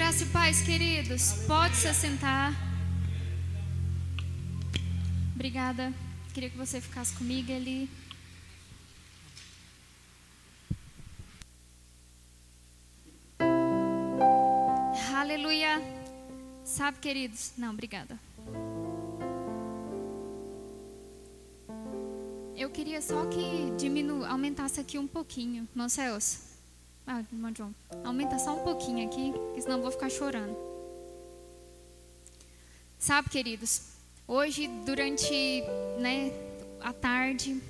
Graça e paz, queridos. Pode se assentar. Obrigada. Queria que você ficasse comigo ali. Aleluia. Sabe, queridos? Não, obrigada. Eu queria só que diminu aumentasse aqui um pouquinho, irmão Celso. Ah, irmão João. Aumenta só um pouquinho aqui, porque senão eu vou ficar chorando. Sabe, queridos, hoje, durante né, a tarde,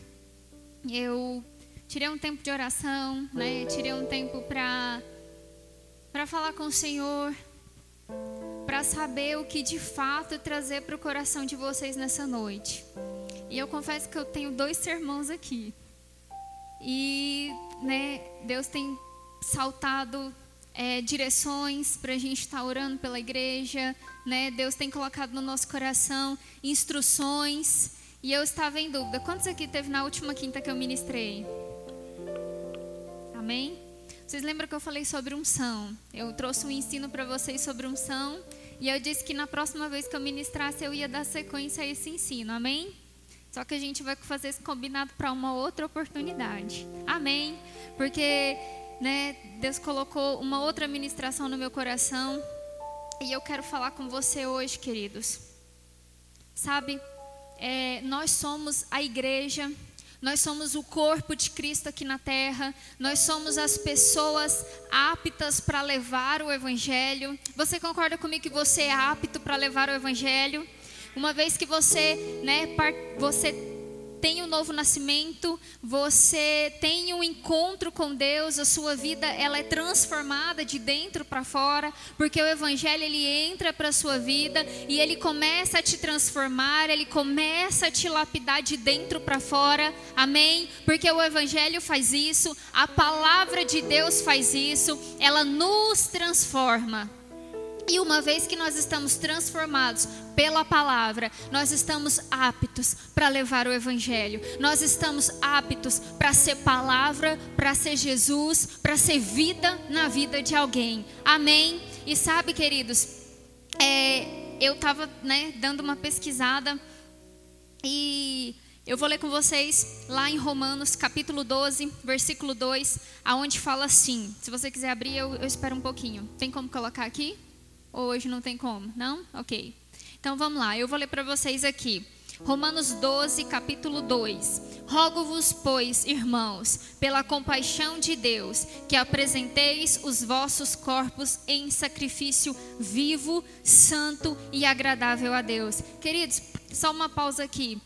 eu tirei um tempo de oração, né? Tirei um tempo para para falar com o Senhor, para saber o que de fato trazer para o coração de vocês nessa noite. E eu confesso que eu tenho dois sermãos aqui. E né, Deus tem saltado é, direções para a gente estar tá orando pela igreja. Né? Deus tem colocado no nosso coração instruções. E eu estava em dúvida. Quantos aqui teve na última quinta que eu ministrei? Amém? Vocês lembram que eu falei sobre unção? Eu trouxe um ensino para vocês sobre unção. E eu disse que na próxima vez que eu ministrasse, eu ia dar sequência a esse ensino. Amém? Só que a gente vai fazer esse combinado para uma outra oportunidade. Amém? Porque né, Deus colocou uma outra ministração no meu coração. E eu quero falar com você hoje, queridos. Sabe, é, nós somos a igreja, nós somos o corpo de Cristo aqui na terra, nós somos as pessoas aptas para levar o Evangelho. Você concorda comigo que você é apto para levar o Evangelho? Uma vez que você, né, você tem um novo nascimento, você tem um encontro com Deus, a sua vida ela é transformada de dentro para fora, porque o evangelho ele entra para a sua vida e ele começa a te transformar, ele começa a te lapidar de dentro para fora. Amém? Porque o evangelho faz isso, a palavra de Deus faz isso, ela nos transforma. E uma vez que nós estamos transformados pela palavra, nós estamos aptos para levar o evangelho. Nós estamos aptos para ser palavra, para ser Jesus, para ser vida na vida de alguém. Amém? E sabe, queridos, é, eu estava né, dando uma pesquisada e eu vou ler com vocês lá em Romanos, capítulo 12, versículo 2, aonde fala assim. Se você quiser abrir, eu, eu espero um pouquinho. Tem como colocar aqui? Ou hoje não tem como? Não? Ok. Então vamos lá, eu vou ler para vocês aqui. Romanos 12, capítulo 2. Rogo-vos, pois, irmãos, pela compaixão de Deus, que apresenteis os vossos corpos em sacrifício vivo, santo e agradável a Deus. Queridos, só uma pausa aqui.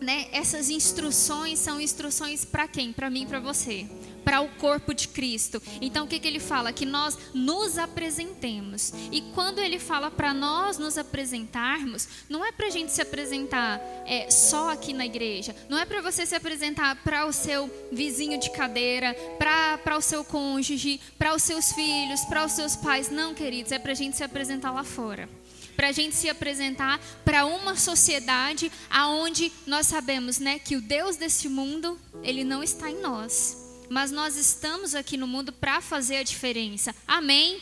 Né? Essas instruções são instruções para quem? Para mim para você para o corpo de Cristo. Então o que, que ele fala? Que nós nos apresentemos. E quando ele fala para nós nos apresentarmos, não é para a gente se apresentar é, só aqui na igreja. Não é para você se apresentar para o seu vizinho de cadeira, para o seu cônjuge, para os seus filhos, para os seus pais. Não, queridos, é para a gente se apresentar lá fora para a gente se apresentar para uma sociedade aonde nós sabemos, né, que o Deus desse mundo ele não está em nós mas nós estamos aqui no mundo para fazer a diferença. Amém?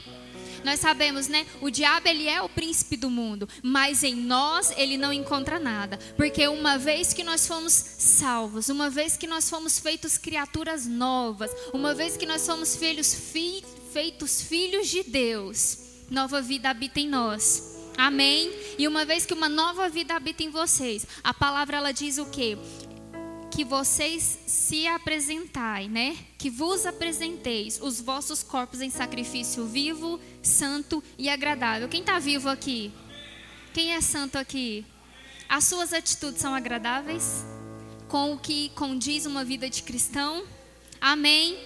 Nós sabemos, né? O diabo ele é o príncipe do mundo, mas em nós ele não encontra nada, porque uma vez que nós fomos salvos, uma vez que nós fomos feitos criaturas novas, uma vez que nós somos filhos fi, feitos filhos de Deus, nova vida habita em nós. Amém? E uma vez que uma nova vida habita em vocês, a palavra ela diz o quê? Que vocês se apresentai, né? Que vos apresenteis os vossos corpos em sacrifício vivo, santo e agradável. Quem está vivo aqui? Quem é santo aqui? As suas atitudes são agradáveis? Com o que condiz uma vida de cristão? Amém?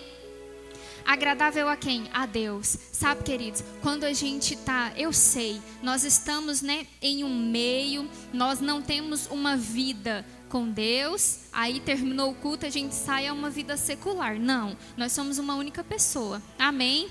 Agradável a quem? A Deus. Sabe, queridos, quando a gente tá, eu sei, nós estamos, né, em um meio, nós não temos uma vida com Deus, aí terminou o culto, a gente sai a uma vida secular. Não, nós somos uma única pessoa. Amém?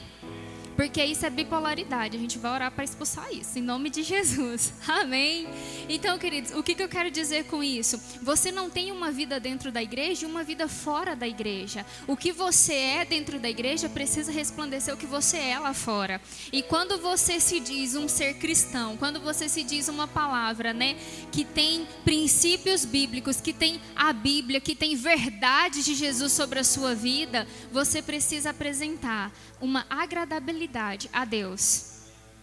Porque isso é bipolaridade. A gente vai orar para expulsar isso, em nome de Jesus. Amém? Então, queridos, o que, que eu quero dizer com isso? Você não tem uma vida dentro da igreja e uma vida fora da igreja. O que você é dentro da igreja precisa resplandecer o que você é lá fora. E quando você se diz um ser cristão, quando você se diz uma palavra, né, que tem princípios bíblicos, que tem a Bíblia, que tem verdade de Jesus sobre a sua vida, você precisa apresentar uma agradabilidade a Deus.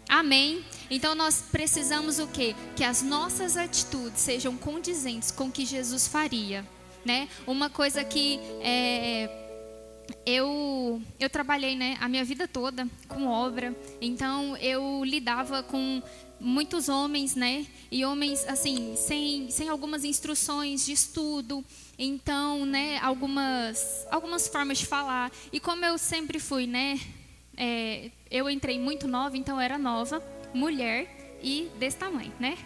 Amém? Então nós precisamos o quê? Que as nossas atitudes sejam condizentes com o que Jesus faria, né? Uma coisa que é, eu eu trabalhei, né, a minha vida toda com obra. Então eu lidava com muitos homens, né? E homens assim, sem sem algumas instruções de estudo, então, né, algumas algumas formas de falar. E como eu sempre fui, né, é, eu entrei muito nova, então era nova, mulher e desse tamanho, né?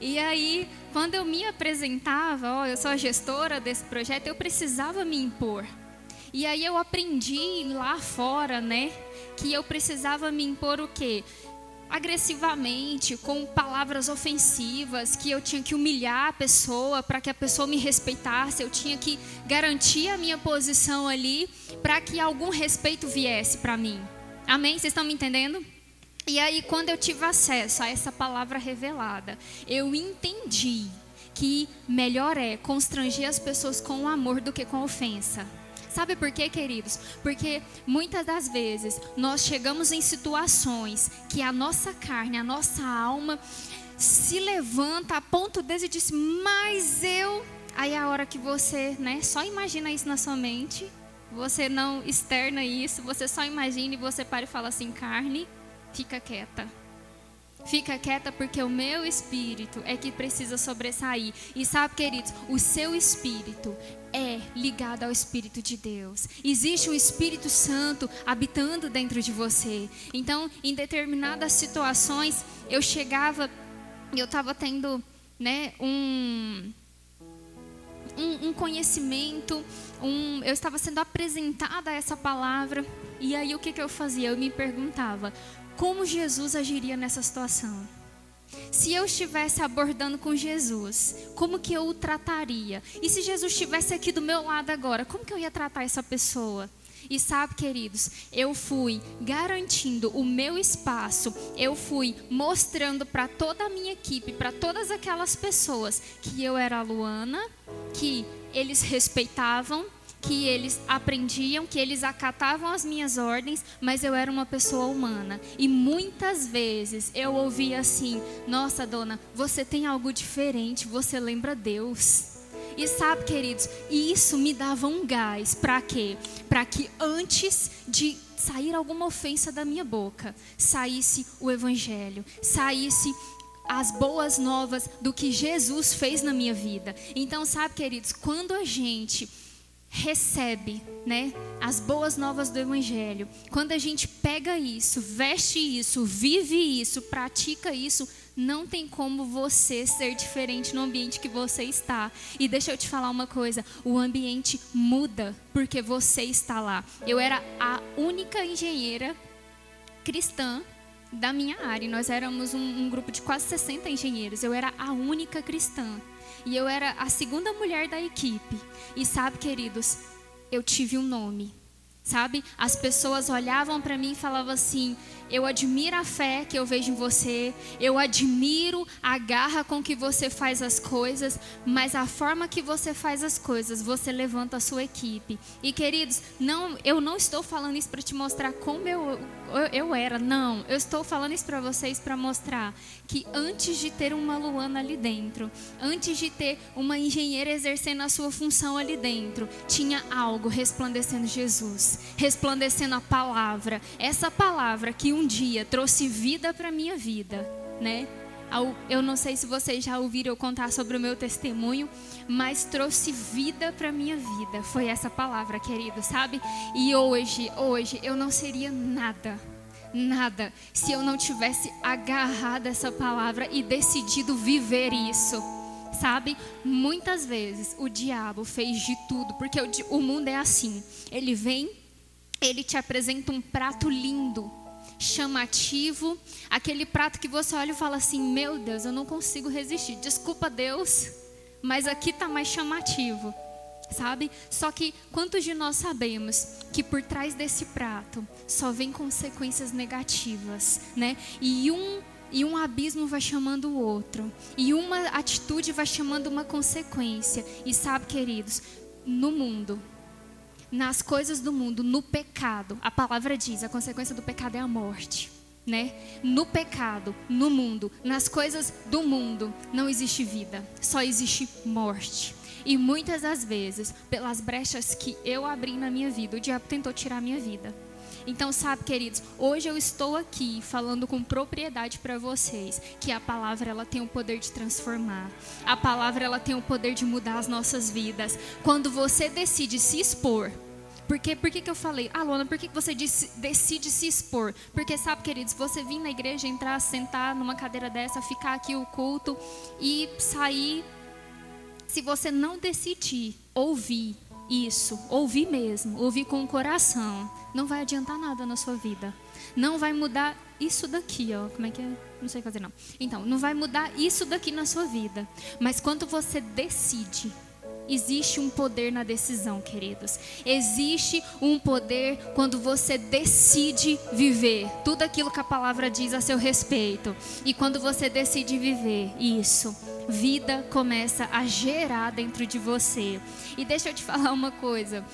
E aí, quando eu me apresentava, ó, eu sou a gestora desse projeto, eu precisava me impor. E aí eu aprendi lá fora, né, que eu precisava me impor o quê? agressivamente, com palavras ofensivas, que eu tinha que humilhar a pessoa para que a pessoa me respeitasse, eu tinha que garantir a minha posição ali para que algum respeito viesse para mim. Amém? Vocês estão me entendendo? E aí, quando eu tive acesso a essa palavra revelada, eu entendi que melhor é constranger as pessoas com amor do que com ofensa. Sabe por quê, queridos? Porque muitas das vezes nós chegamos em situações que a nossa carne, a nossa alma se levanta a ponto de dizer, mas eu. Aí é a hora que você, né, só imagina isso na sua mente você não externa isso, você só imagina e você para e fala assim: carne, fica quieta. Fica quieta porque o meu espírito é que precisa sobressair. E sabe, queridos, o seu espírito é ligado ao Espírito de Deus. Existe o Espírito Santo habitando dentro de você. Então, em determinadas situações, eu chegava, eu estava tendo, né, um um, um conhecimento, um, eu estava sendo apresentada a essa palavra. E aí o que, que eu fazia? Eu me perguntava, como Jesus agiria nessa situação? Se eu estivesse abordando com Jesus, como que eu o trataria? E se Jesus estivesse aqui do meu lado agora, como que eu ia tratar essa pessoa? E sabe, queridos, eu fui garantindo o meu espaço, eu fui mostrando para toda a minha equipe, para todas aquelas pessoas, que eu era a Luana, que eles respeitavam, que eles aprendiam, que eles acatavam as minhas ordens, mas eu era uma pessoa humana. E muitas vezes eu ouvia assim: Nossa, dona, você tem algo diferente, você lembra Deus. E sabe, queridos, isso me dava um gás. Para quê? Para que antes de sair alguma ofensa da minha boca, saísse o Evangelho, saísse as boas novas do que Jesus fez na minha vida. Então, sabe, queridos, quando a gente recebe, né, as boas novas do evangelho, quando a gente pega isso, veste isso, vive isso, pratica isso, não tem como você ser diferente no ambiente que você está. E deixa eu te falar uma coisa: o ambiente muda porque você está lá. Eu era a única engenheira cristã da minha área. Nós éramos um, um grupo de quase 60 engenheiros. Eu era a única cristã. E eu era a segunda mulher da equipe. E sabe, queridos, eu tive um nome sabe? As pessoas olhavam para mim e falavam assim: eu admiro a fé que eu vejo em você, eu admiro a garra com que você faz as coisas, mas a forma que você faz as coisas, você levanta a sua equipe. E queridos, não, eu não estou falando isso para te mostrar como eu, eu, eu era, não. Eu estou falando isso para vocês para mostrar que antes de ter uma Luana ali dentro, antes de ter uma engenheira exercendo a sua função ali dentro, tinha algo resplandecendo Jesus, resplandecendo a palavra. Essa palavra que um dia trouxe vida para minha vida, né? Eu não sei se vocês já ouviram eu contar sobre o meu testemunho, mas trouxe vida para minha vida. Foi essa palavra, querido, sabe? E hoje, hoje eu não seria nada, nada se eu não tivesse agarrado essa palavra e decidido viver isso. Sabe? Muitas vezes o diabo fez de tudo, porque o, o mundo é assim. Ele vem, ele te apresenta um prato lindo chamativo, aquele prato que você olha e fala assim: Meu Deus, eu não consigo resistir. Desculpa, Deus, mas aqui está mais chamativo, sabe? Só que quantos de nós sabemos que por trás desse prato só vem consequências negativas, né? E um e um abismo vai chamando o outro, e uma atitude vai chamando uma consequência. E sabe, queridos, no mundo nas coisas do mundo, no pecado. A palavra diz, a consequência do pecado é a morte, né? No pecado, no mundo, nas coisas do mundo, não existe vida, só existe morte. E muitas das vezes, pelas brechas que eu abri na minha vida, o diabo tentou tirar a minha vida. Então, sabe, queridos, hoje eu estou aqui falando com propriedade para vocês que a palavra ela tem o poder de transformar. A palavra ela tem o poder de mudar as nossas vidas. Quando você decide se expor, porque, por que, que eu falei, ah, Luana, por que, que você disse, decide se expor? Porque, sabe, queridos, você vir na igreja, entrar, sentar numa cadeira dessa, ficar aqui o culto e sair. Se você não decidir ouvir isso, ouvir mesmo, ouvir com o coração, não vai adiantar nada na sua vida. Não vai mudar isso daqui, ó. Como é que é? Não sei fazer não. Então, não vai mudar isso daqui na sua vida. Mas quando você decide Existe um poder na decisão, queridos. Existe um poder quando você decide viver tudo aquilo que a palavra diz a seu respeito. E quando você decide viver isso, vida começa a gerar dentro de você. E deixa eu te falar uma coisa.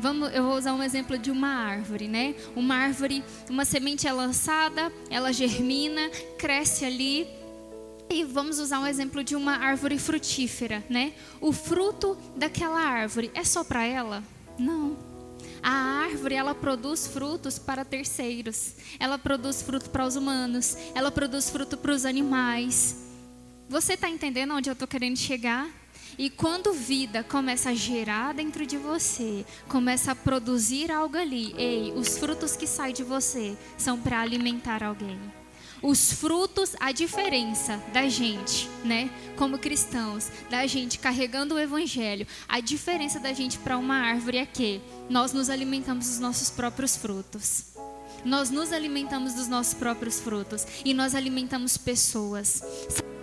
Vamos, eu vou usar um exemplo de uma árvore, né? Uma árvore, uma semente é lançada, ela germina, cresce ali, e vamos usar um exemplo de uma árvore frutífera, né? O fruto daquela árvore é só para ela? Não. A árvore, ela produz frutos para terceiros. Ela produz fruto para os humanos. Ela produz fruto para os animais. Você está entendendo onde eu estou querendo chegar? E quando vida começa a gerar dentro de você, começa a produzir algo ali, ei, os frutos que saem de você são para alimentar alguém os frutos, a diferença da gente, né, como cristãos, da gente carregando o evangelho, a diferença da gente para uma árvore é que nós nos alimentamos dos nossos próprios frutos. Nós nos alimentamos dos nossos próprios frutos e nós alimentamos pessoas.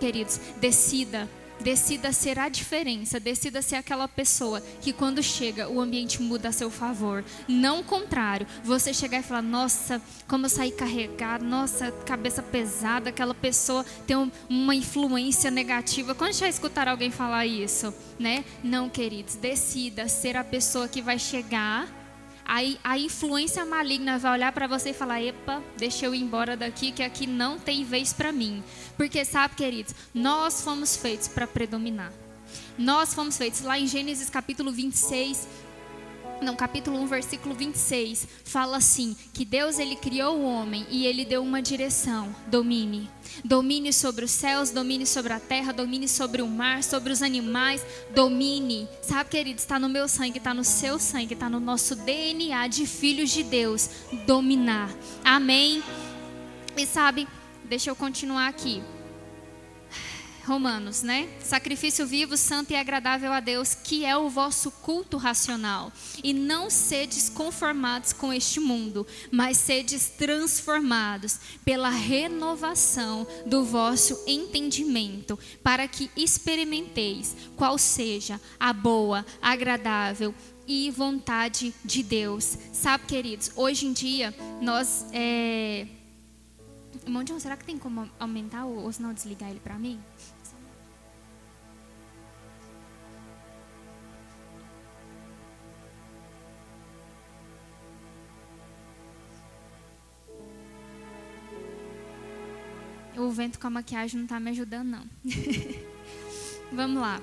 Queridos, decida Decida ser a diferença, decida ser aquela pessoa que quando chega o ambiente muda a seu favor. Não o contrário, você chegar e falar: "Nossa, como eu saí carregado, nossa, cabeça pesada", aquela pessoa tem uma influência negativa. Quando já escutar alguém falar isso, né? Não, queridos, decida ser a pessoa que vai chegar Aí a influência maligna vai olhar para você e falar: "Epa, deixa eu ir embora daqui que aqui não tem vez para mim". Porque sabe, queridos, nós fomos feitos para predominar. Nós fomos feitos lá em Gênesis capítulo 26, não, capítulo 1, versículo 26, fala assim: que Deus ele criou o homem e ele deu uma direção: domine. Domine sobre os céus, domine sobre a terra, domine sobre o mar, sobre os animais, domine. Sabe, querido, está no meu sangue, está no seu sangue, está no nosso DNA de filhos de Deus. Dominar. Amém. E sabe, deixa eu continuar aqui. Romanos, né? Sacrifício vivo, santo e agradável a Deus, que é o vosso culto racional. E não sedes conformados com este mundo, mas sedes transformados pela renovação do vosso entendimento, para que experimenteis qual seja a boa, agradável e vontade de Deus. Sabe, queridos, hoje em dia nós é... Será que tem como aumentar ou, ou se não desligar ele para mim? O vento com a maquiagem não está me ajudando, não. Vamos lá.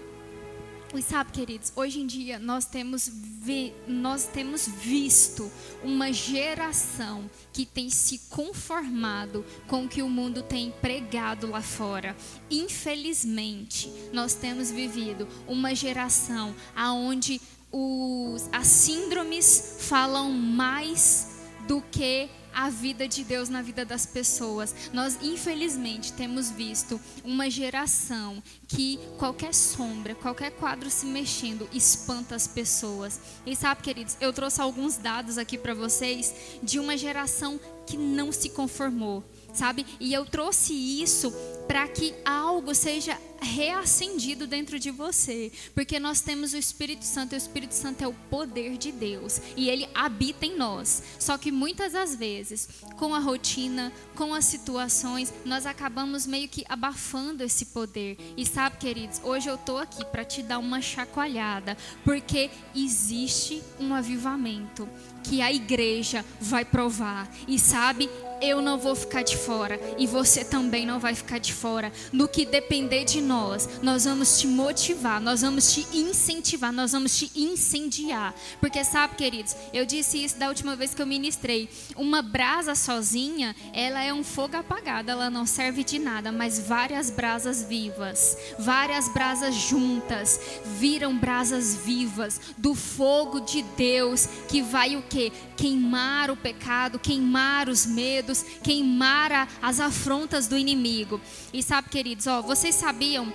E sabe, queridos, hoje em dia nós temos, vi, nós temos visto uma geração que tem se conformado com o que o mundo tem pregado lá fora. Infelizmente, nós temos vivido uma geração aonde os, as síndromes falam mais do que a vida de Deus na vida das pessoas. Nós, infelizmente, temos visto uma geração que qualquer sombra, qualquer quadro se mexendo espanta as pessoas. E sabe, queridos, eu trouxe alguns dados aqui para vocês de uma geração que não se conformou sabe? E eu trouxe isso para que algo seja reacendido dentro de você, porque nós temos o Espírito Santo, e o Espírito Santo é o poder de Deus e ele habita em nós. Só que muitas das vezes, com a rotina, com as situações, nós acabamos meio que abafando esse poder. E sabe, queridos, hoje eu tô aqui para te dar uma chacoalhada, porque existe um avivamento que a igreja vai provar. E sabe, eu não vou ficar de fora e você também não vai ficar de fora. No que depender de nós, nós vamos te motivar, nós vamos te incentivar, nós vamos te incendiar. Porque sabe, queridos, eu disse isso da última vez que eu ministrei. Uma brasa sozinha, ela é um fogo apagado, ela não serve de nada, mas várias brasas vivas, várias brasas juntas, viram brasas vivas do fogo de Deus que vai o que? Queimar o pecado, queimar os medos, queimar as afrontas do inimigo. E sabe, queridos, ó, vocês sabiam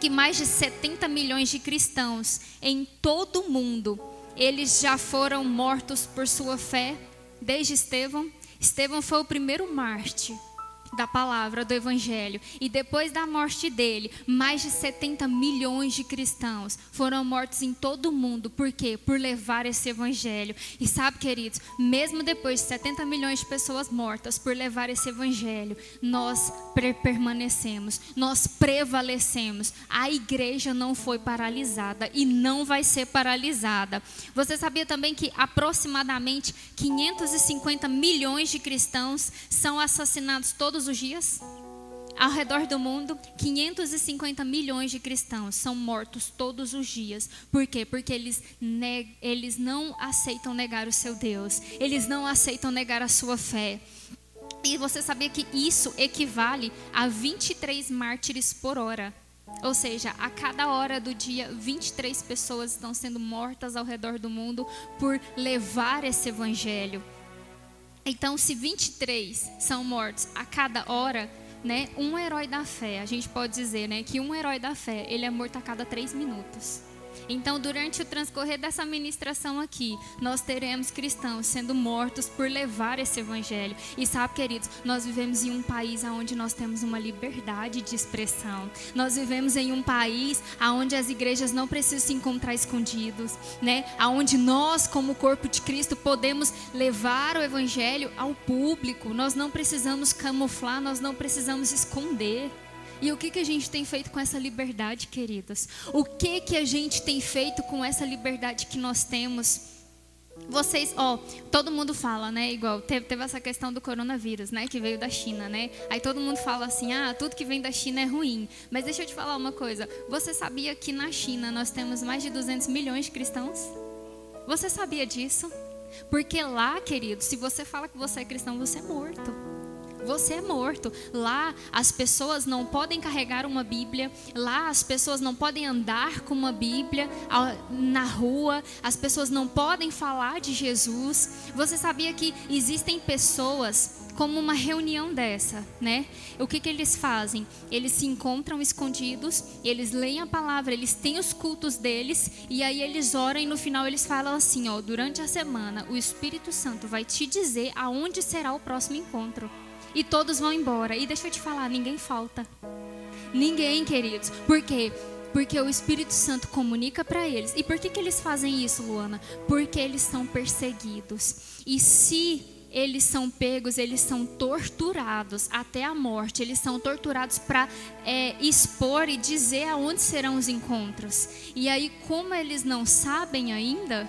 que mais de 70 milhões de cristãos em todo o mundo, eles já foram mortos por sua fé, desde Estevão. Estevão foi o primeiro mártir da palavra do evangelho. E depois da morte dele, mais de 70 milhões de cristãos foram mortos em todo o mundo. Por quê? Por levar esse evangelho. E sabe, queridos, mesmo depois de 70 milhões de pessoas mortas por levar esse evangelho, nós permanecemos, nós prevalecemos. A igreja não foi paralisada e não vai ser paralisada. Você sabia também que aproximadamente 550 milhões de cristãos são assassinados todos todos os dias? Ao redor do mundo, 550 milhões de cristãos são mortos todos os dias. Por quê? Porque eles, eles não aceitam negar o seu Deus, eles não aceitam negar a sua fé. E você sabia que isso equivale a 23 mártires por hora? Ou seja, a cada hora do dia, 23 pessoas estão sendo mortas ao redor do mundo por levar esse evangelho. Então, se 23 são mortos a cada hora, né, um herói da fé, a gente pode dizer, né, que um herói da fé, ele é morto a cada três minutos. Então, durante o transcorrer dessa ministração aqui, nós teremos cristãos sendo mortos por levar esse evangelho. E sabe, queridos, nós vivemos em um país onde nós temos uma liberdade de expressão. Nós vivemos em um país onde as igrejas não precisam se encontrar escondidos, né? Aonde nós, como corpo de Cristo, podemos levar o evangelho ao público. Nós não precisamos camuflar, nós não precisamos esconder. E o que, que a gente tem feito com essa liberdade, queridas? O que, que a gente tem feito com essa liberdade que nós temos? Vocês, ó, todo mundo fala, né? Igual teve, teve, essa questão do coronavírus, né? Que veio da China, né? Aí todo mundo fala assim, ah, tudo que vem da China é ruim. Mas deixa eu te falar uma coisa. Você sabia que na China nós temos mais de 200 milhões de cristãos? Você sabia disso? Porque lá, querido, se você fala que você é cristão, você é morto você é morto. Lá as pessoas não podem carregar uma Bíblia, lá as pessoas não podem andar com uma Bíblia na rua, as pessoas não podem falar de Jesus. Você sabia que existem pessoas como uma reunião dessa, né? O que, que eles fazem? Eles se encontram escondidos, eles leem a palavra, eles têm os cultos deles e aí eles oram e no final eles falam assim, ó, durante a semana o Espírito Santo vai te dizer aonde será o próximo encontro e todos vão embora. E deixa eu te falar, ninguém falta. Ninguém, queridos. Por quê? Porque o Espírito Santo comunica para eles. E por que, que eles fazem isso, Luana? Porque eles são perseguidos. E se eles são pegos, eles são torturados até a morte. Eles são torturados para é, expor e dizer aonde serão os encontros. E aí, como eles não sabem ainda,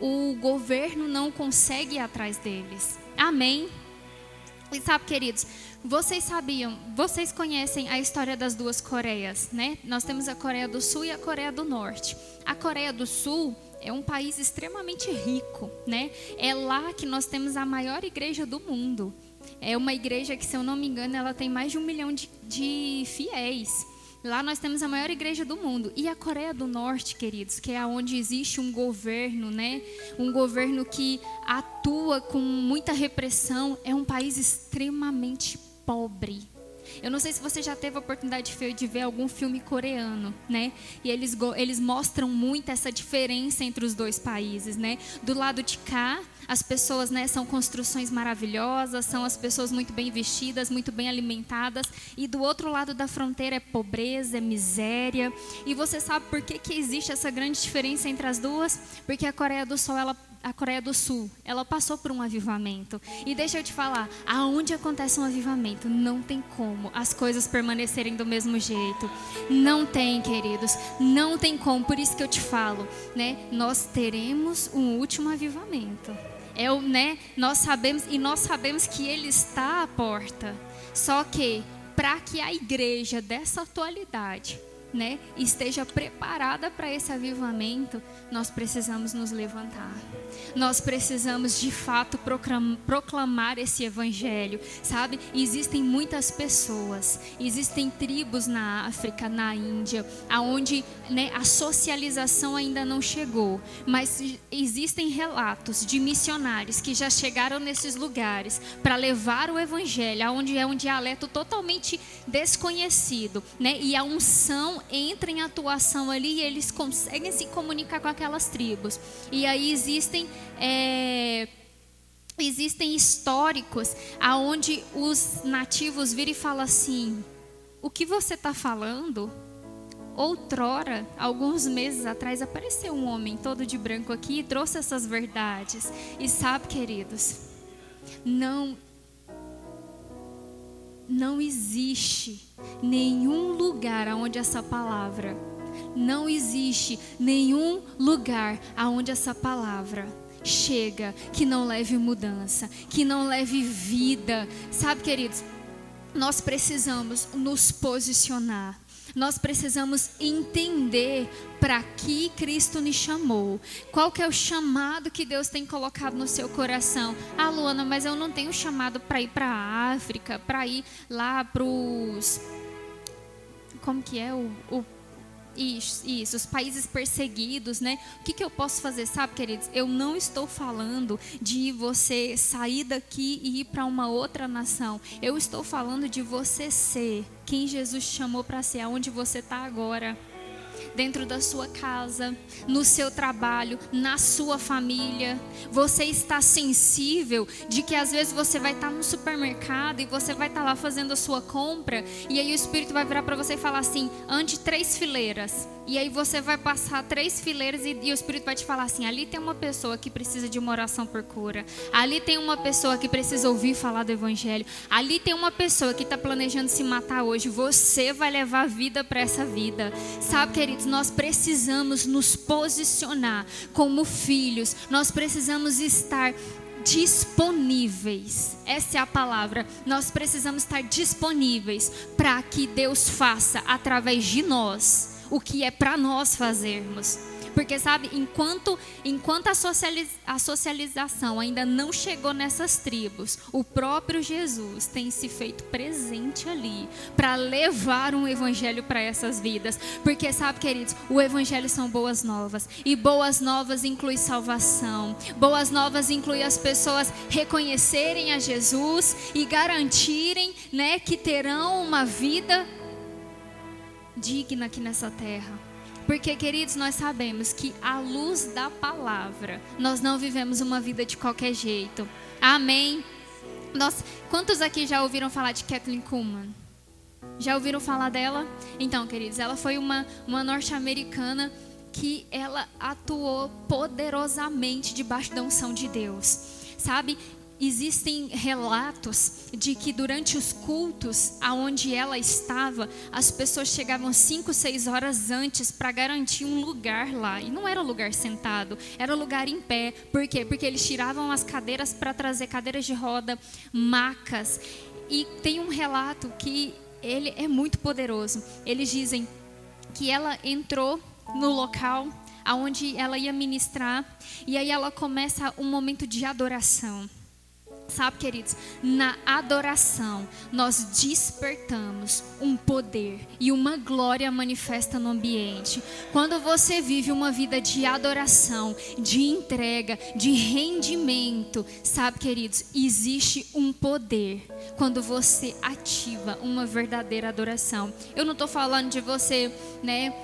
o governo não consegue ir atrás deles. Amém? E sabe, queridos, vocês sabiam, vocês conhecem a história das duas Coreias, né? Nós temos a Coreia do Sul e a Coreia do Norte. A Coreia do Sul é um país extremamente rico, né? É lá que nós temos a maior igreja do mundo. É uma igreja que, se eu não me engano, ela tem mais de um milhão de, de fiéis. Lá nós temos a maior igreja do mundo. E a Coreia do Norte, queridos, que é onde existe um governo, né? Um governo que atua com muita repressão, é um país extremamente pobre. Eu não sei se você já teve a oportunidade de ver algum filme coreano, né? E eles, eles mostram muito essa diferença entre os dois países, né? Do lado de cá, as pessoas, né, são construções maravilhosas, são as pessoas muito bem vestidas, muito bem alimentadas, e do outro lado da fronteira é pobreza, é miséria. E você sabe por que, que existe essa grande diferença entre as duas? Porque a Coreia do Sul ela a Coreia do Sul, ela passou por um avivamento. E deixa eu te falar, aonde acontece um avivamento, não tem como as coisas permanecerem do mesmo jeito. Não tem, queridos, não tem como. Por isso que eu te falo, né? Nós teremos um último avivamento. É o, né? Nós sabemos e nós sabemos que ele está à porta. Só que para que a igreja dessa atualidade né, esteja preparada para esse avivamento, nós precisamos nos levantar. Nós precisamos de fato proclamar esse evangelho, sabe? Existem muitas pessoas, existem tribos na África, na Índia, aonde né, a socialização ainda não chegou, mas existem relatos de missionários que já chegaram nesses lugares para levar o evangelho, aonde é um dialeto totalmente desconhecido, né? E a unção entra em atuação ali e eles conseguem se comunicar com aquelas tribos. E aí existem é, existem históricos aonde os nativos viram e falam assim: o que você está falando? Outrora, alguns meses atrás, apareceu um homem todo de branco aqui e trouxe essas verdades. E sabe, queridos, não não existe nenhum lugar onde essa palavra, não existe nenhum lugar aonde essa palavra chega que não leve mudança, que não leve vida. Sabe, queridos, nós precisamos nos posicionar. Nós precisamos entender para que Cristo nos chamou. Qual que é o chamado que Deus tem colocado no seu coração? Ah, Luana, mas eu não tenho chamado para ir para a África, para ir lá para os como que é o, o isso, isso, os países perseguidos, né? O que, que eu posso fazer, sabe, queridos? Eu não estou falando de você sair daqui e ir para uma outra nação. Eu estou falando de você ser quem Jesus chamou para ser, aonde você está agora dentro da sua casa, no seu trabalho, na sua família. Você está sensível de que às vezes você vai estar no supermercado e você vai estar lá fazendo a sua compra e aí o Espírito vai virar para você e falar assim: ande três fileiras. E aí você vai passar três fileiras e, e, o Espírito vai te falar assim: ali tem uma pessoa que precisa de uma oração por cura. Ali tem uma pessoa que precisa ouvir falar do Evangelho. Ali tem uma pessoa que está planejando se matar hoje. Você vai levar vida para essa vida. Sabe, queridos, nós precisamos nos posicionar como filhos. Nós precisamos estar disponíveis. Essa é a palavra. Nós precisamos estar disponíveis para que Deus faça através de nós o que é para nós fazermos. Porque, sabe, enquanto, enquanto a, socializ, a socialização ainda não chegou nessas tribos, o próprio Jesus tem se feito presente ali para levar um evangelho para essas vidas. Porque, sabe, queridos, o evangelho são boas novas. E boas novas inclui salvação. Boas novas inclui as pessoas reconhecerem a Jesus e garantirem né, que terão uma vida digna aqui nessa terra. Porque, queridos, nós sabemos que à luz da palavra, nós não vivemos uma vida de qualquer jeito. Amém? Nós, quantos aqui já ouviram falar de Kathleen Kuhlman? Já ouviram falar dela? Então, queridos, ela foi uma, uma norte-americana que ela atuou poderosamente debaixo da unção de Deus. Sabe? Existem relatos de que durante os cultos aonde ela estava, as pessoas chegavam cinco, seis horas antes para garantir um lugar lá. E não era lugar sentado, era lugar em pé. Por quê? Porque eles tiravam as cadeiras para trazer cadeiras de roda, macas. E tem um relato que ele é muito poderoso. Eles dizem que ela entrou no local aonde ela ia ministrar e aí ela começa um momento de adoração Sabe, queridos, na adoração nós despertamos um poder e uma glória manifesta no ambiente. Quando você vive uma vida de adoração, de entrega, de rendimento, sabe, queridos, existe um poder quando você ativa uma verdadeira adoração. Eu não estou falando de você, né,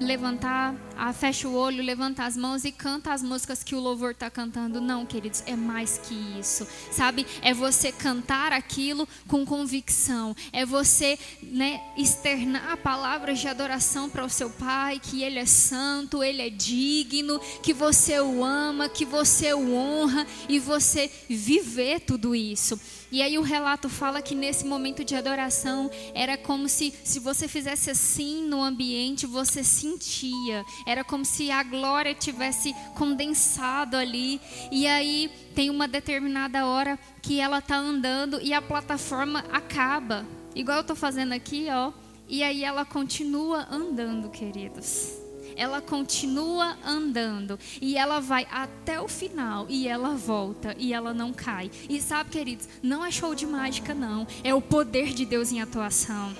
levantar, a, fecha o olho, levantar as mãos e canta as músicas que o louvor está cantando. Não, queridos, é mais que isso, sabe? É você cantar aquilo com convicção, é você, né, externar palavras de adoração para o seu Pai, que Ele é santo, Ele é digno, que você o ama, que você o honra e você viver tudo isso. E aí o relato fala que nesse momento de adoração era como se se você fizesse assim no ambiente, você sentia. Era como se a glória tivesse condensado ali. E aí tem uma determinada hora que ela tá andando e a plataforma acaba. Igual eu tô fazendo aqui, ó. E aí ela continua andando, queridos ela continua andando e ela vai até o final e ela volta e ela não cai. E sabe, queridos, não é show de mágica não, é o poder de Deus em atuação.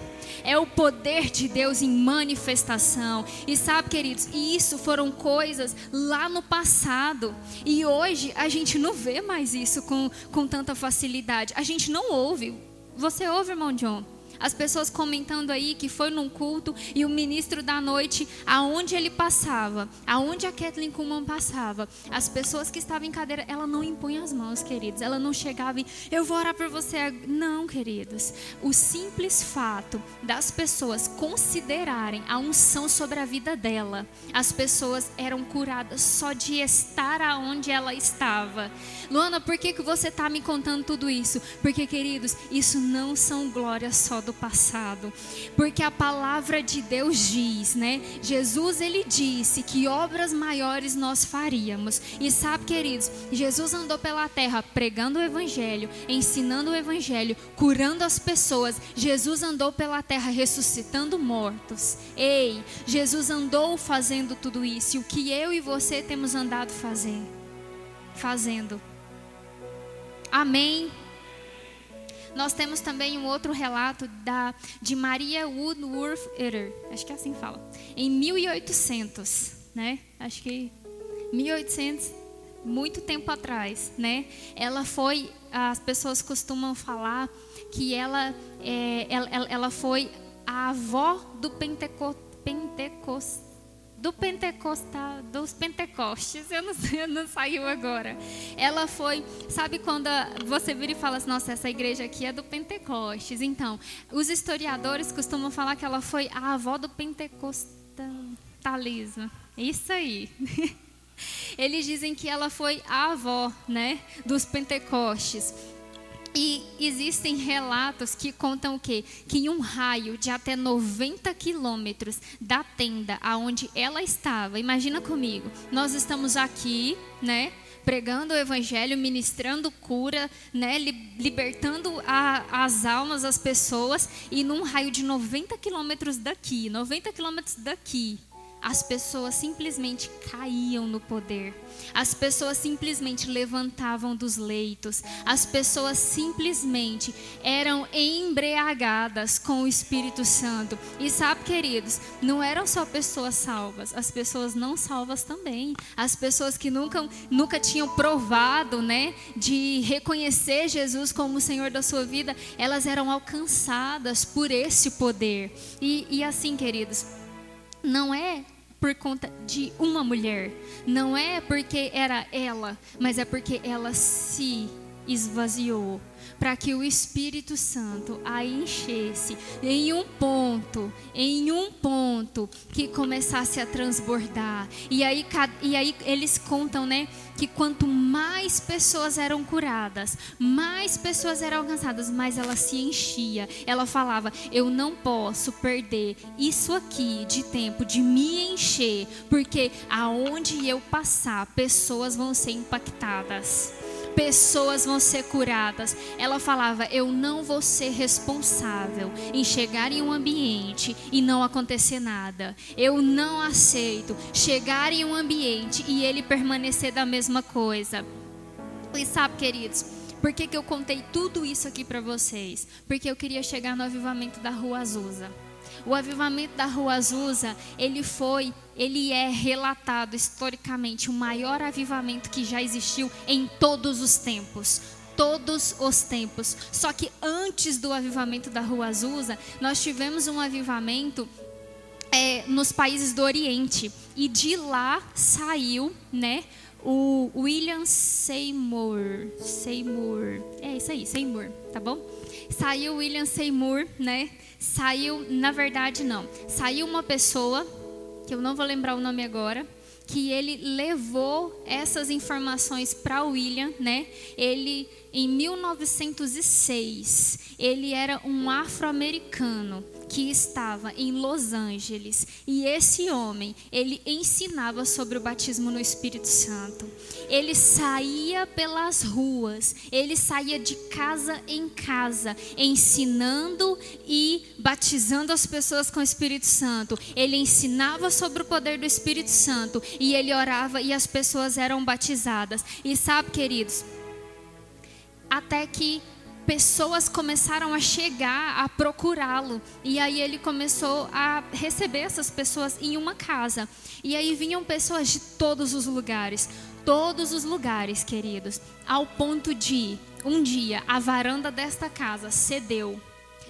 É o poder de Deus em manifestação. E sabe, queridos, isso foram coisas lá no passado. E hoje a gente não vê mais isso com, com tanta facilidade. A gente não ouve. Você ouve, irmão John? As pessoas comentando aí que foi num culto e o ministro da noite, aonde ele passava, aonde a Kathleen Kuhlman passava, as pessoas que estavam em cadeira, ela não impunha as mãos, queridos. Ela não chegava e eu vou orar por você. Não, queridos. O simples fato das pessoas considerarem a unção sobre a vida dela, as pessoas eram curadas só de estar aonde ela estava. Luana, por que, que você está me contando tudo isso? Porque, queridos, isso não são glórias só do passado. Porque a palavra de Deus diz, né? Jesus ele disse que obras maiores nós faríamos. E sabe, queridos, Jesus andou pela terra pregando o evangelho, ensinando o evangelho, curando as pessoas. Jesus andou pela terra ressuscitando mortos. Ei, Jesus andou fazendo tudo isso. E o que eu e você temos andado fazendo? Fazendo. Amém. Nós temos também um outro relato da, de Maria Woodworth Etter, acho que é assim fala, em 1800, né? Acho que 1800, muito tempo atrás, né? Ela foi, as pessoas costumam falar que ela, é, ela, ela foi a avó do Penteco, Pentecostal do Pentecostal, dos Pentecostes, eu não, sei, não saiu agora. Ela foi, sabe quando você vira e fala assim, nossa, essa igreja aqui é do Pentecostes. Então, os historiadores costumam falar que ela foi a avó do pentecostalismo. Isso aí. Eles dizem que ela foi a avó, né, dos Pentecostes. E existem relatos que contam o quê? Que em um raio de até 90 quilômetros da tenda aonde ela estava, imagina comigo, nós estamos aqui, né? Pregando o evangelho, ministrando cura, né, libertando a, as almas, as pessoas, e num raio de 90 quilômetros daqui, 90 quilômetros daqui, as pessoas simplesmente caíam no poder. As pessoas simplesmente levantavam dos leitos. As pessoas simplesmente eram embriagadas com o Espírito Santo. E sabe, queridos, não eram só pessoas salvas, as pessoas não salvas também. As pessoas que nunca, nunca tinham provado, né, de reconhecer Jesus como o Senhor da sua vida, elas eram alcançadas por esse poder. E, e assim, queridos, não é por conta de uma mulher, não é porque era ela, mas é porque ela se esvaziou para que o Espírito Santo a enchesse em um ponto, em um ponto que começasse a transbordar. E aí, e aí eles contam, né, que quanto mais pessoas eram curadas, mais pessoas eram alcançadas, mais ela se enchia. Ela falava: "Eu não posso perder isso aqui de tempo de me encher, porque aonde eu passar, pessoas vão ser impactadas." Pessoas vão ser curadas. Ela falava: Eu não vou ser responsável em chegar em um ambiente e não acontecer nada. Eu não aceito chegar em um ambiente e ele permanecer da mesma coisa. E sabe, queridos, Por que, que eu contei tudo isso aqui para vocês? Porque eu queria chegar no avivamento da Rua Azusa. O avivamento da Rua Azusa, ele foi, ele é relatado historicamente o maior avivamento que já existiu em todos os tempos todos os tempos. Só que antes do avivamento da Rua Azusa, nós tivemos um avivamento é, nos países do Oriente. E de lá saiu, né? O William Seymour. Seymour. É isso aí, Seymour, tá bom? Saiu William Seymour, né? Saiu, na verdade, não. Saiu uma pessoa, que eu não vou lembrar o nome agora, que ele levou essas informações para William, né? Ele em 1906, ele era um afro-americano que estava em Los Angeles e esse homem, ele ensinava sobre o batismo no Espírito Santo. Ele saía pelas ruas, ele saía de casa em casa, ensinando e batizando as pessoas com o Espírito Santo. Ele ensinava sobre o poder do Espírito Santo e ele orava e as pessoas eram batizadas. E sabe, queridos, até que pessoas começaram a chegar, a procurá-lo. E aí ele começou a receber essas pessoas em uma casa. E aí vinham pessoas de todos os lugares, todos os lugares, queridos, ao ponto de um dia a varanda desta casa cedeu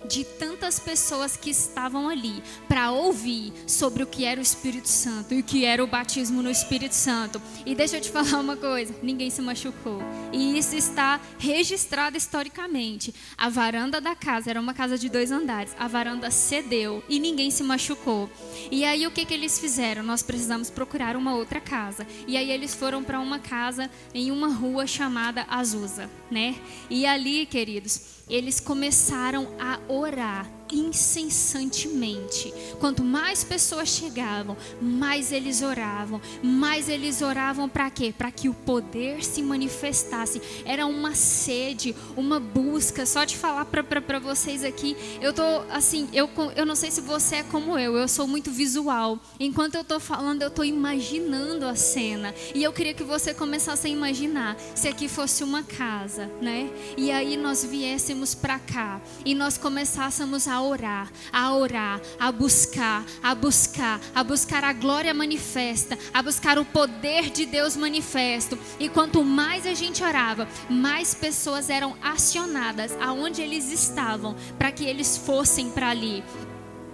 de tantas pessoas que estavam ali para ouvir sobre o que era o Espírito Santo e o que era o batismo no Espírito Santo. E deixa eu te falar uma coisa: ninguém se machucou. E isso está registrado historicamente. A varanda da casa era uma casa de dois andares. A varanda cedeu e ninguém se machucou. E aí o que, que eles fizeram? Nós precisamos procurar uma outra casa. E aí eles foram para uma casa em uma rua chamada Azusa, né? E ali, queridos eles começaram a orar incessantemente. Quanto mais pessoas chegavam, mais eles oravam, mais eles oravam para quê? Para que o poder se manifestasse. Era uma sede, uma busca. Só de falar para vocês aqui, eu tô assim, eu, eu não sei se você é como eu, eu sou muito visual. Enquanto eu tô falando, eu tô imaginando a cena. E eu queria que você começasse a imaginar se aqui fosse uma casa, né? E aí nós viéssemos para cá e nós começássemos a orar, a orar, a buscar, a buscar, a buscar a glória manifesta, a buscar o poder de Deus manifesto. E quanto mais a gente orava, mais pessoas eram acionadas aonde eles estavam para que eles fossem para ali.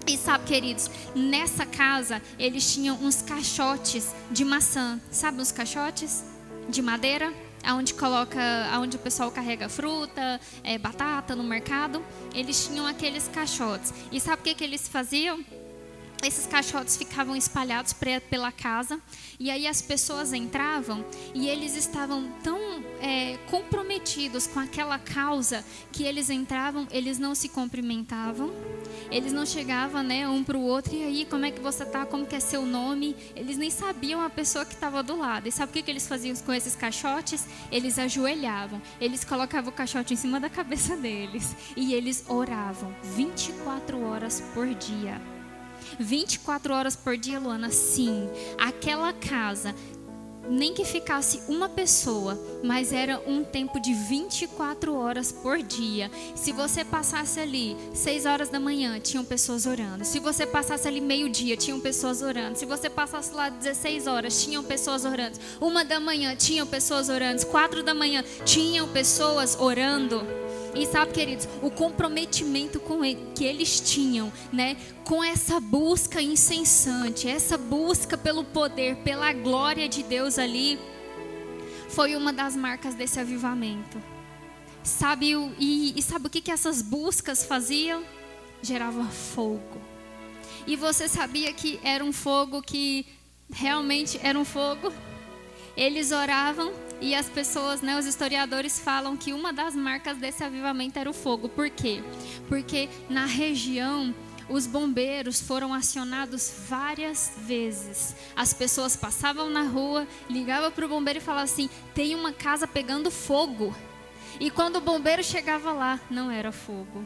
E sabe, queridos, nessa casa eles tinham uns caixotes de maçã. Sabe uns caixotes de madeira? Aonde coloca, aonde o pessoal carrega fruta, é, batata no mercado, eles tinham aqueles caixotes. E sabe o que, que eles faziam? Esses caixotes ficavam espalhados pela casa e aí as pessoas entravam e eles estavam tão é, comprometidos com aquela causa que eles entravam, eles não se cumprimentavam, eles não chegavam, né, um para o outro e aí como é que você tá, como que é seu nome? Eles nem sabiam a pessoa que estava do lado. E sabe o que, que eles faziam com esses caixotes? Eles ajoelhavam, eles colocavam o caixote em cima da cabeça deles e eles oravam 24 horas por dia 24 horas por dia, Luana, sim. Aquela casa nem que ficasse uma pessoa, mas era um tempo de 24 horas por dia. Se você passasse ali 6 horas da manhã, tinham pessoas orando. Se você passasse ali meio-dia, tinham pessoas orando. Se você passasse lá 16 horas, tinham pessoas orando. Uma da manhã, tinham pessoas orando. Quatro da manhã, tinham pessoas orando. E sabe, queridos, o comprometimento com ele, que eles tinham, né, com essa busca incessante, essa busca pelo poder, pela glória de Deus ali, foi uma das marcas desse avivamento. Sabe, e, e sabe o que, que essas buscas faziam? Gerava fogo. E você sabia que era um fogo que realmente era um fogo? Eles oravam e as pessoas, né, os historiadores falam que uma das marcas desse avivamento era o fogo. Por quê? Porque na região os bombeiros foram acionados várias vezes. As pessoas passavam na rua, ligavam para o bombeiro e falavam assim: tem uma casa pegando fogo. E quando o bombeiro chegava lá, não era fogo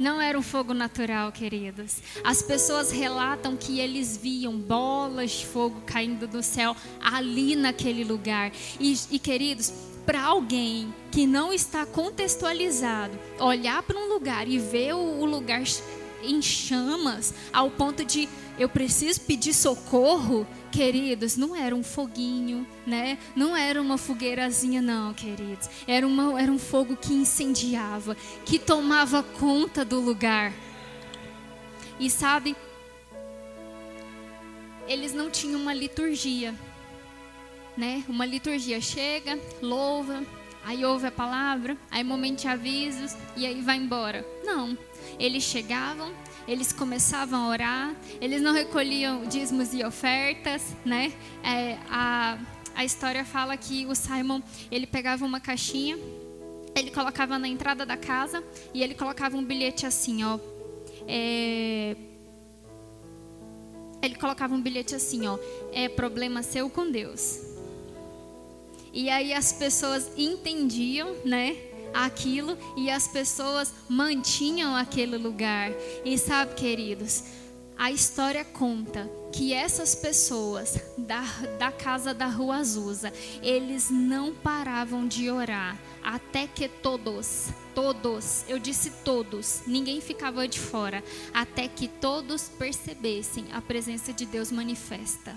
não era um fogo natural, queridos. As pessoas relatam que eles viam bolas de fogo caindo do céu ali naquele lugar. E, e queridos, para alguém que não está contextualizado, olhar para um lugar e ver o lugar em chamas, ao ponto de eu preciso pedir socorro, queridos, não era um foguinho, né? Não era uma fogueirazinha, não, queridos. Era, uma, era um fogo que incendiava, que tomava conta do lugar. E sabe, eles não tinham uma liturgia, né? Uma liturgia chega, louva, aí ouve a palavra, aí momento de avisos e aí vai embora. Não, eles chegavam, eles começavam a orar, eles não recolhiam dízimos e ofertas, né? É, a, a história fala que o Simon, ele pegava uma caixinha, ele colocava na entrada da casa e ele colocava um bilhete assim, ó. É, ele colocava um bilhete assim, ó. É problema seu com Deus. E aí as pessoas entendiam, né? Aquilo e as pessoas mantinham aquele lugar. E sabe, queridos, a história conta que essas pessoas da, da casa da Rua Azusa, eles não paravam de orar até que todos, todos, eu disse todos, ninguém ficava de fora, até que todos percebessem a presença de Deus manifesta.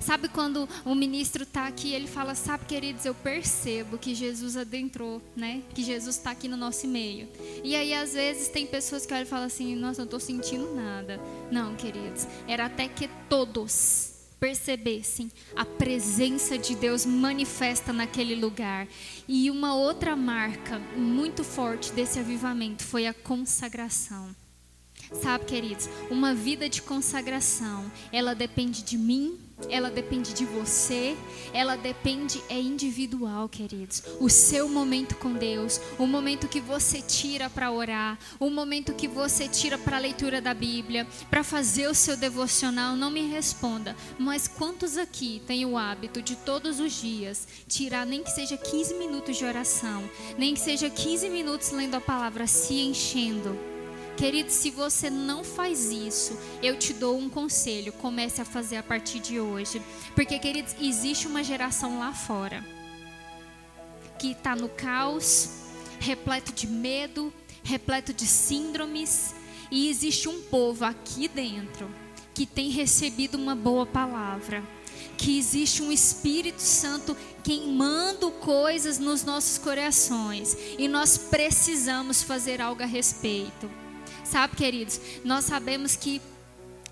Sabe quando o ministro está aqui, ele fala: Sabe, queridos, eu percebo que Jesus adentrou, né? Que Jesus está aqui no nosso meio. E aí, às vezes, tem pessoas que olham e falam assim: Nossa, não estou sentindo nada. Não, queridos, era até que todos percebessem a presença de Deus manifesta naquele lugar. E uma outra marca muito forte desse avivamento foi a consagração. Sabe, queridos, uma vida de consagração, ela depende de mim, ela depende de você, ela depende, é individual, queridos. O seu momento com Deus, o momento que você tira para orar, o momento que você tira para a leitura da Bíblia, para fazer o seu devocional, não me responda. Mas quantos aqui têm o hábito de todos os dias tirar, nem que seja 15 minutos de oração, nem que seja 15 minutos lendo a palavra, se enchendo? Querido, se você não faz isso, eu te dou um conselho: comece a fazer a partir de hoje. Porque, queridos, existe uma geração lá fora que está no caos, repleto de medo, repleto de síndromes, e existe um povo aqui dentro que tem recebido uma boa palavra que existe um Espírito Santo queimando coisas nos nossos corações e nós precisamos fazer algo a respeito. Sabe, queridos, nós sabemos que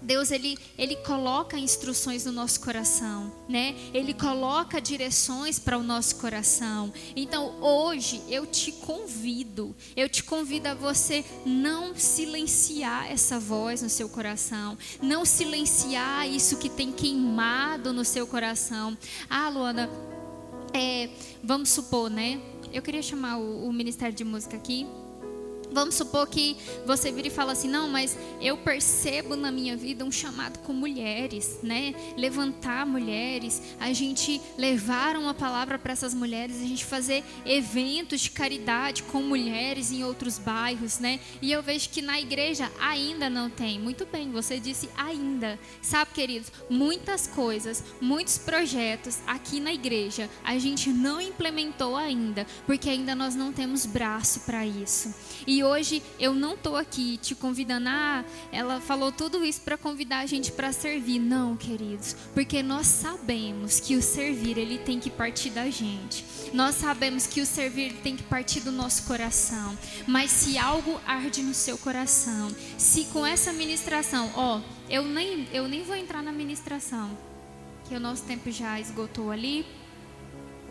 Deus ele, ele coloca instruções no nosso coração, né? Ele coloca direções para o nosso coração. Então, hoje eu te convido, eu te convido a você não silenciar essa voz no seu coração, não silenciar isso que tem queimado no seu coração. Ah, Luana, é, vamos supor, né? Eu queria chamar o, o Ministério de Música aqui. Vamos supor que você vira e fala assim: não, mas eu percebo na minha vida um chamado com mulheres, né? Levantar mulheres, a gente levar uma palavra para essas mulheres, a gente fazer eventos de caridade com mulheres em outros bairros, né? E eu vejo que na igreja ainda não tem. Muito bem, você disse ainda. Sabe, queridos, muitas coisas, muitos projetos aqui na igreja a gente não implementou ainda, porque ainda nós não temos braço para isso. E hoje eu não estou aqui te convidando, ah, ela falou tudo isso para convidar a gente para servir. Não, queridos, porque nós sabemos que o servir ele tem que partir da gente. Nós sabemos que o servir tem que partir do nosso coração. Mas se algo arde no seu coração, se com essa ministração, ó, eu nem eu nem vou entrar na ministração, que o nosso tempo já esgotou ali.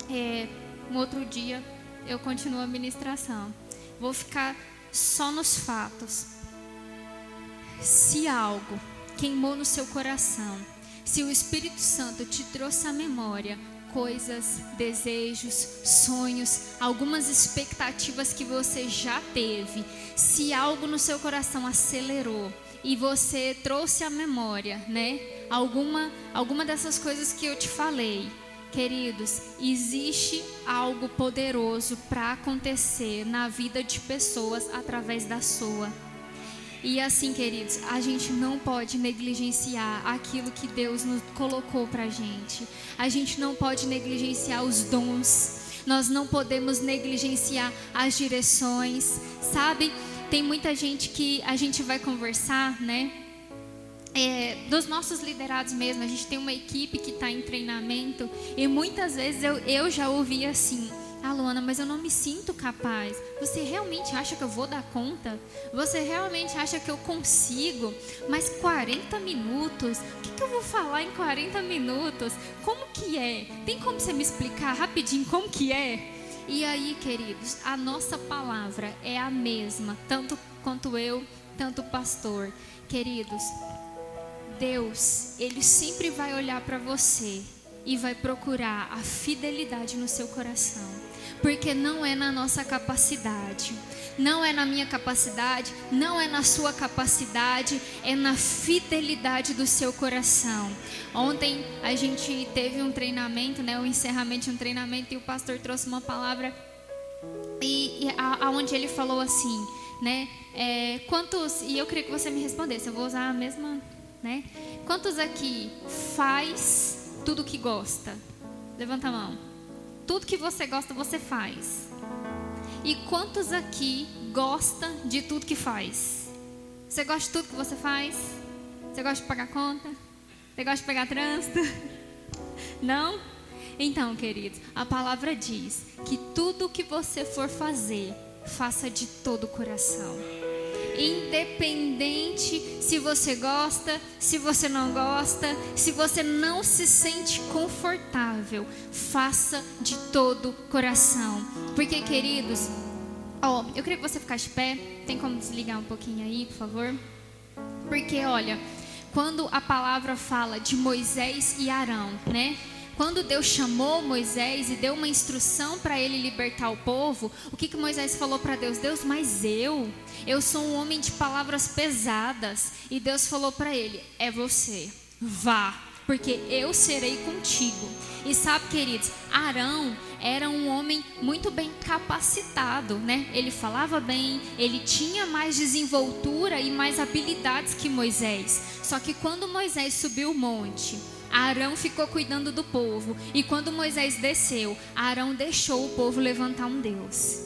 É, um outro dia eu continuo a ministração. Vou ficar só nos fatos. Se algo queimou no seu coração, se o Espírito Santo te trouxe à memória coisas, desejos, sonhos, algumas expectativas que você já teve, se algo no seu coração acelerou e você trouxe à memória, né? Alguma alguma dessas coisas que eu te falei, Queridos, existe algo poderoso para acontecer na vida de pessoas através da sua. E assim, queridos, a gente não pode negligenciar aquilo que Deus nos colocou para gente. A gente não pode negligenciar os dons nós não podemos negligenciar as direções, sabe? Tem muita gente que a gente vai conversar, né? É, dos nossos liderados mesmo, a gente tem uma equipe que está em treinamento e muitas vezes eu, eu já ouvi assim: ah, Luana, mas eu não me sinto capaz. Você realmente acha que eu vou dar conta? Você realmente acha que eu consigo? Mas 40 minutos? O que, que eu vou falar em 40 minutos? Como que é? Tem como você me explicar rapidinho como que é? E aí, queridos, a nossa palavra é a mesma, tanto quanto eu, tanto o pastor. Queridos, Deus, Ele sempre vai olhar para você e vai procurar a fidelidade no seu coração, porque não é na nossa capacidade, não é na minha capacidade, não é na sua capacidade, é na fidelidade do seu coração. Ontem a gente teve um treinamento, né, o encerramento de um treinamento e o pastor trouxe uma palavra e, e aonde ele falou assim, né, é, quantos e eu queria que você me respondesse, eu vou usar a mesma, né, quantos aqui faz tudo que gosta? Levanta a mão. Tudo que você gosta você faz. E quantos aqui gosta de tudo que faz? Você gosta de tudo que você faz? Você gosta de pagar conta? Você gosta de pegar trânsito? Não? Então, queridos, a palavra diz que tudo que você for fazer, faça de todo o coração. Independente se você gosta, se você não gosta, se você não se sente confortável, faça de todo coração. Porque, queridos, ó, eu queria que você ficasse de pé. Tem como desligar um pouquinho aí, por favor? Porque, olha, quando a palavra fala de Moisés e Arão, né? Quando Deus chamou Moisés e deu uma instrução para ele libertar o povo, o que, que Moisés falou para Deus? Deus, mas eu, eu sou um homem de palavras pesadas. E Deus falou para ele: é você, vá, porque eu serei contigo. E sabe, queridos, Arão era um homem muito bem capacitado, né? Ele falava bem, ele tinha mais desenvoltura e mais habilidades que Moisés. Só que quando Moisés subiu o monte, Arão ficou cuidando do povo. E quando Moisés desceu, Arão deixou o povo levantar um Deus.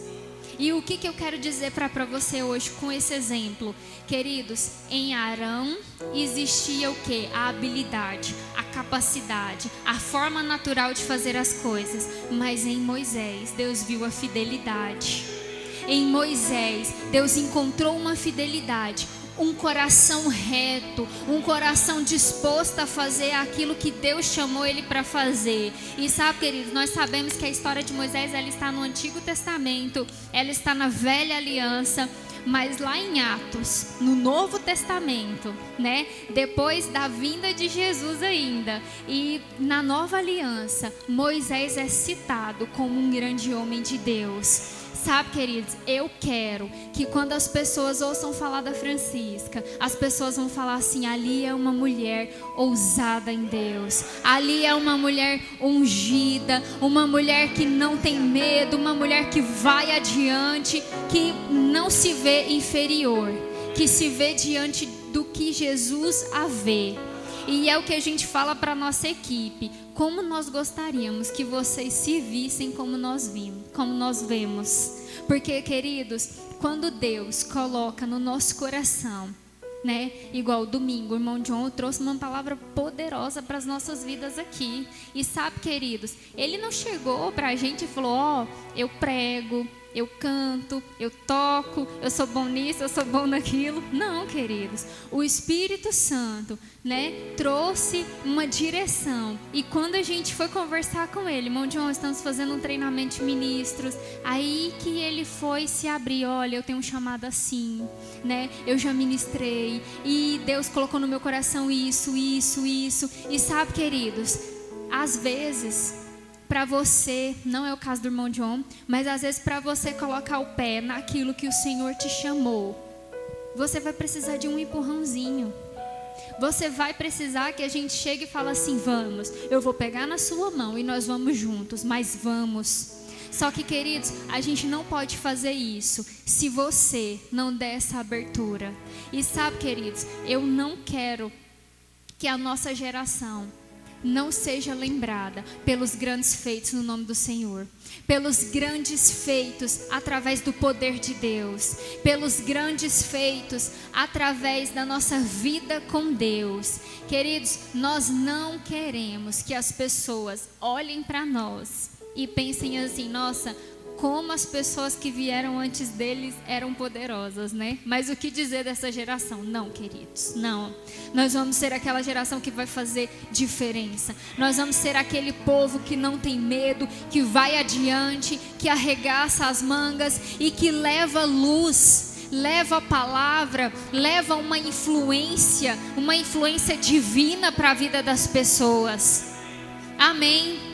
E o que, que eu quero dizer para você hoje com esse exemplo? Queridos, em Arão existia o que? A habilidade, a capacidade, a forma natural de fazer as coisas. Mas em Moisés, Deus viu a fidelidade. Em Moisés, Deus encontrou uma fidelidade, um coração reto, um coração disposto a fazer aquilo que Deus chamou ele para fazer. E sabe, queridos, nós sabemos que a história de Moisés ela está no Antigo Testamento, ela está na Velha Aliança. Mas lá em Atos, no Novo Testamento, né? Depois da vinda de Jesus ainda, e na Nova Aliança, Moisés é citado como um grande homem de Deus. Sabe, queridos, eu quero que quando as pessoas ouçam falar da Francisca, as pessoas vão falar assim: ali é uma mulher ousada em Deus, ali é uma mulher ungida, uma mulher que não tem medo, uma mulher que vai adiante, que não se vê inferior, que se vê diante do que Jesus a vê. E é o que a gente fala para nossa equipe. Como nós gostaríamos que vocês se vissem como nós vimos, como nós vemos. Porque, queridos, quando Deus coloca no nosso coração, né? Igual domingo, o irmão John trouxe uma palavra poderosa para as nossas vidas aqui. E sabe, queridos, ele não chegou para a gente e falou: Ó, oh, eu prego, eu canto, eu toco, eu sou bom nisso, eu sou bom naquilo. Não, queridos. O Espírito Santo, né, trouxe uma direção. E quando a gente foi conversar com ele, irmão John, estamos fazendo um treinamento de ministros, aí que ele foi se abrir, olha, eu tenho um chamado assim, né? Eu já ministrei e Deus colocou no meu coração isso, isso, isso. E sabe, queridos, às vezes para você, não é o caso do irmão John, mas às vezes para você colocar o pé naquilo que o Senhor te chamou, você vai precisar de um empurrãozinho. Você vai precisar que a gente chegue e fale assim: vamos, eu vou pegar na sua mão e nós vamos juntos, mas vamos. Só que, queridos, a gente não pode fazer isso se você não der essa abertura. E sabe, queridos, eu não quero que a nossa geração não seja lembrada pelos grandes feitos no nome do Senhor, pelos grandes feitos através do poder de Deus, pelos grandes feitos através da nossa vida com Deus. Queridos, nós não queremos que as pessoas olhem para nós e pensem assim: nossa, como as pessoas que vieram antes deles eram poderosas, né? Mas o que dizer dessa geração? Não, queridos, não. Nós vamos ser aquela geração que vai fazer diferença. Nós vamos ser aquele povo que não tem medo, que vai adiante, que arregaça as mangas e que leva luz, leva a palavra, leva uma influência, uma influência divina para a vida das pessoas. Amém.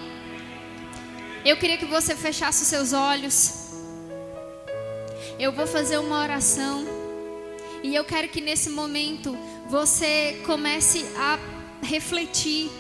Eu queria que você fechasse os seus olhos. Eu vou fazer uma oração. E eu quero que nesse momento você comece a refletir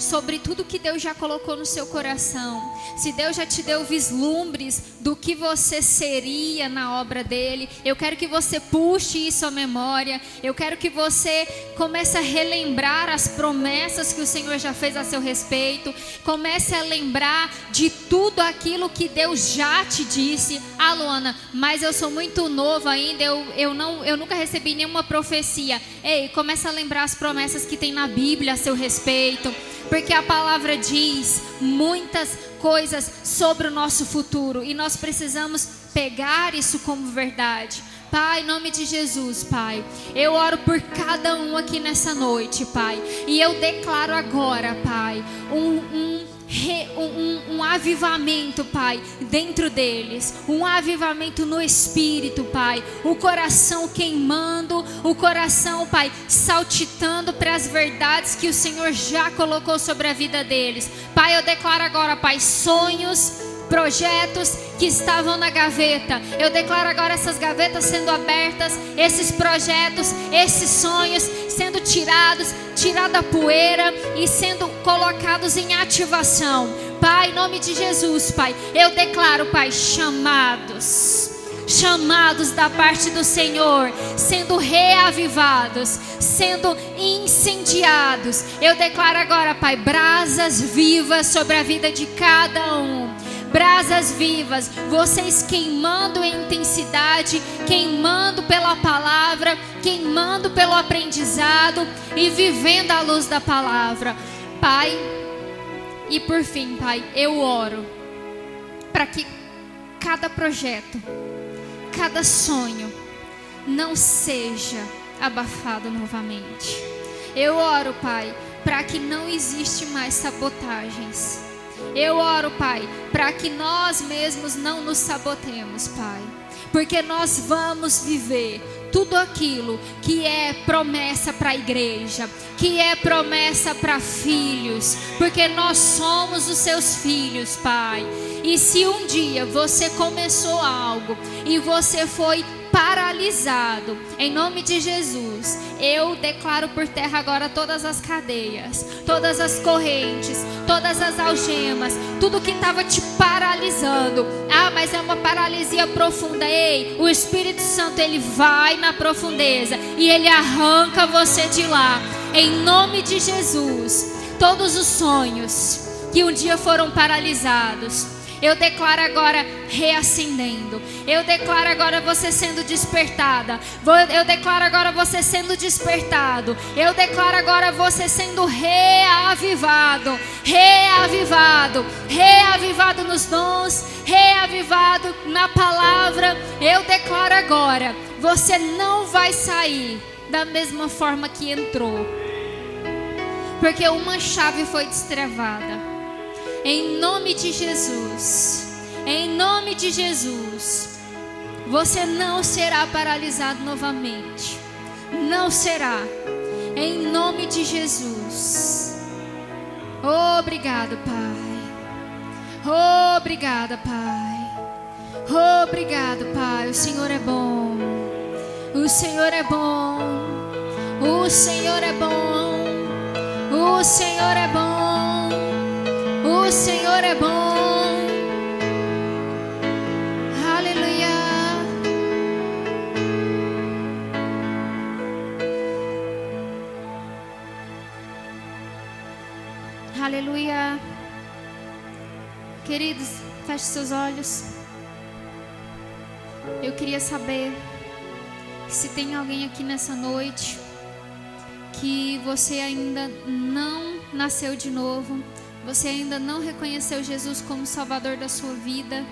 sobre tudo que Deus já colocou no seu coração. Se Deus já te deu vislumbres do que você seria na obra dele, eu quero que você puxe isso à memória. Eu quero que você comece a relembrar as promessas que o Senhor já fez a seu respeito. Comece a lembrar de tudo aquilo que Deus já te disse. Ah, Luana, mas eu sou muito novo ainda, eu, eu, não, eu nunca recebi nenhuma profecia. Ei, comece a lembrar as promessas que tem na Bíblia a seu respeito porque a palavra diz muitas coisas sobre o nosso futuro e nós precisamos pegar isso como verdade. Pai, em nome de Jesus, Pai, eu oro por cada um aqui nessa noite, Pai, e eu declaro agora, Pai, um, um um, um, avivamento, Pai, dentro deles, um avivamento no espírito, Pai, o coração queimando, o coração, Pai, saltitando para as verdades que o Senhor já colocou sobre a vida deles. Pai, eu declaro agora, Pai, sonhos projetos que estavam na gaveta. Eu declaro agora essas gavetas sendo abertas, esses projetos, esses sonhos sendo tirados, tirada a poeira e sendo colocados em ativação. Pai, em nome de Jesus, Pai, eu declaro, Pai, chamados chamados da parte do Senhor, sendo reavivados, sendo incendiados. Eu declaro agora, Pai, brasas vivas sobre a vida de cada um brasas vivas, vocês queimando em intensidade, queimando pela palavra, queimando pelo aprendizado e vivendo a luz da palavra. Pai, e por fim, Pai, eu oro para que cada projeto, cada sonho não seja abafado novamente. Eu oro, Pai, para que não existe mais sabotagens eu oro, Pai, para que nós mesmos não nos sabotemos, Pai, porque nós vamos viver tudo aquilo que é promessa para a igreja, que é promessa para filhos, porque nós somos os seus filhos, Pai. E se um dia você começou algo e você foi paralisado. Em nome de Jesus, eu declaro por terra agora todas as cadeias, todas as correntes, todas as algemas, tudo que estava te paralisando. Ah, mas é uma paralisia profunda. Ei, o Espírito Santo ele vai na profundeza e ele arranca você de lá. Em nome de Jesus, todos os sonhos que um dia foram paralisados eu declaro agora reacendendo. Eu declaro agora você sendo despertada. Eu declaro agora você sendo despertado. Eu declaro agora você sendo reavivado. Reavivado. Reavivado nos dons. Reavivado na palavra. Eu declaro agora. Você não vai sair da mesma forma que entrou. Porque uma chave foi destravada. Em nome de Jesus. Em nome de Jesus. Você não será paralisado novamente. Não será. Em nome de Jesus. Obrigado, Pai. Obrigada, Pai. Obrigado, Pai. O Senhor é bom. O Senhor é bom. O Senhor é bom. O Senhor é bom. O Senhor é bom. Aleluia. Aleluia. Queridos, feche seus olhos. Eu queria saber se tem alguém aqui nessa noite que você ainda não nasceu de novo, você ainda não reconheceu Jesus como Salvador da sua vida,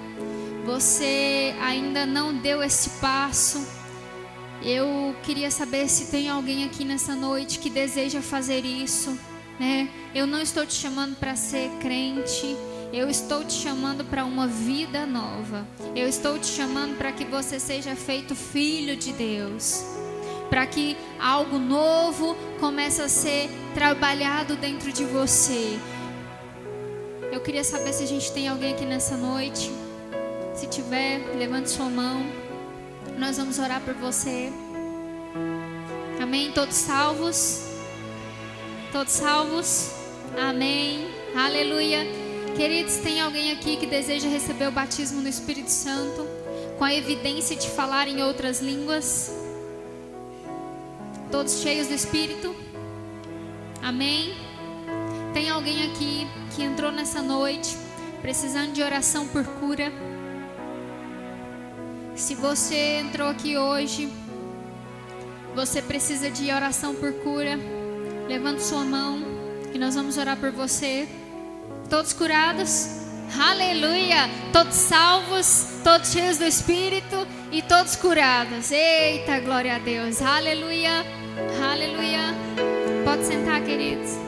você ainda não deu esse passo. Eu queria saber se tem alguém aqui nessa noite que deseja fazer isso, né? Eu não estou te chamando para ser crente, eu estou te chamando para uma vida nova. Eu estou te chamando para que você seja feito filho de Deus. Para que algo novo comece a ser trabalhado dentro de você. Eu queria saber se a gente tem alguém aqui nessa noite. Se tiver, levante sua mão. Nós vamos orar por você. Amém. Todos salvos? Todos salvos? Amém. Aleluia. Queridos, tem alguém aqui que deseja receber o batismo no Espírito Santo, com a evidência de falar em outras línguas? Todos cheios do Espírito? Amém? Tem alguém aqui que entrou nessa noite precisando de oração por cura? Se você entrou aqui hoje, você precisa de oração por cura, levante sua mão que nós vamos orar por você. Todos curados? Aleluia! Todos salvos, todos cheios do Espírito e todos curados. Eita, glória a Deus! Aleluia! Aleluia! Pode sentar, queridos.